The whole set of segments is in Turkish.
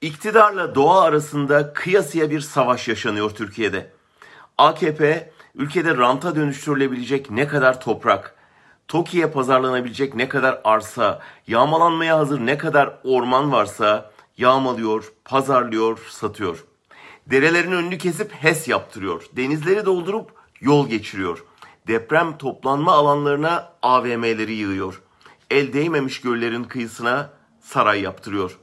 İktidarla doğa arasında kıyasıya bir savaş yaşanıyor Türkiye'de. AKP ülkede ranta dönüştürülebilecek ne kadar toprak, TOKİ'ye pazarlanabilecek ne kadar arsa, yağmalanmaya hazır ne kadar orman varsa yağmalıyor, pazarlıyor, satıyor. Derelerin önünü kesip HES yaptırıyor. Denizleri doldurup yol geçiriyor. Deprem toplanma alanlarına AVM'leri yığıyor. El değmemiş göllerin kıyısına saray yaptırıyor.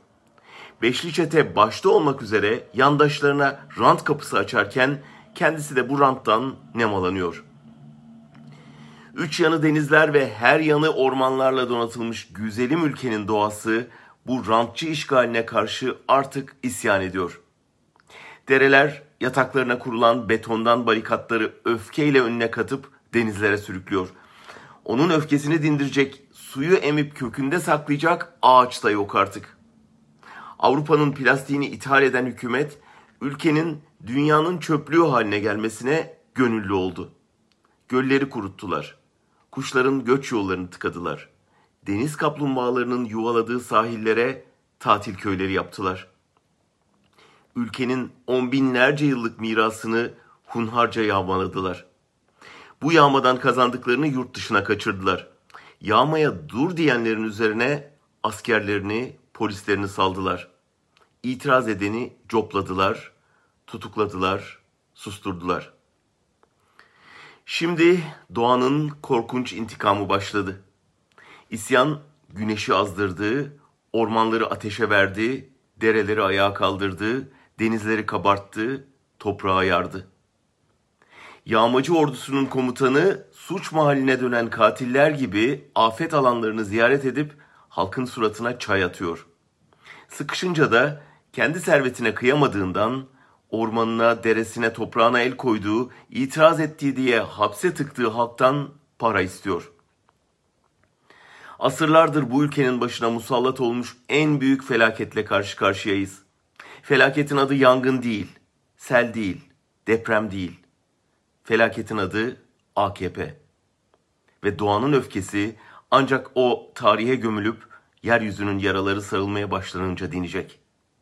Beşli çete başta olmak üzere yandaşlarına rant kapısı açarken kendisi de bu ranttan nemalanıyor. Üç yanı denizler ve her yanı ormanlarla donatılmış güzelim ülkenin doğası bu rantçı işgaline karşı artık isyan ediyor. Dereler yataklarına kurulan betondan barikatları öfkeyle önüne katıp denizlere sürüklüyor. Onun öfkesini dindirecek, suyu emip kökünde saklayacak ağaç da yok artık. Avrupa'nın plastiğini ithal eden hükümet, ülkenin dünyanın çöplüğü haline gelmesine gönüllü oldu. Gölleri kuruttular. Kuşların göç yollarını tıkadılar. Deniz kaplumbağalarının yuvaladığı sahillere tatil köyleri yaptılar. Ülkenin on binlerce yıllık mirasını hunharca yağmaladılar. Bu yağmadan kazandıklarını yurt dışına kaçırdılar. Yağmaya dur diyenlerin üzerine askerlerini, polislerini saldılar. İtiraz edeni copladılar, tutukladılar, susturdular. Şimdi doğanın korkunç intikamı başladı. İsyan güneşi azdırdı, ormanları ateşe verdi, dereleri ayağa kaldırdı, denizleri kabarttı, toprağı yardı. Yağmacı ordusunun komutanı suç mahalline dönen katiller gibi afet alanlarını ziyaret edip halkın suratına çay atıyor. Sıkışınca da kendi servetine kıyamadığından ormanına, deresine, toprağına el koyduğu, itiraz ettiği diye hapse tıktığı halktan para istiyor. Asırlardır bu ülkenin başına musallat olmuş en büyük felaketle karşı karşıyayız. Felaketin adı yangın değil, sel değil, deprem değil. Felaketin adı AKP. Ve doğanın öfkesi ancak o tarihe gömülüp yeryüzünün yaraları sarılmaya başlanınca dinecek.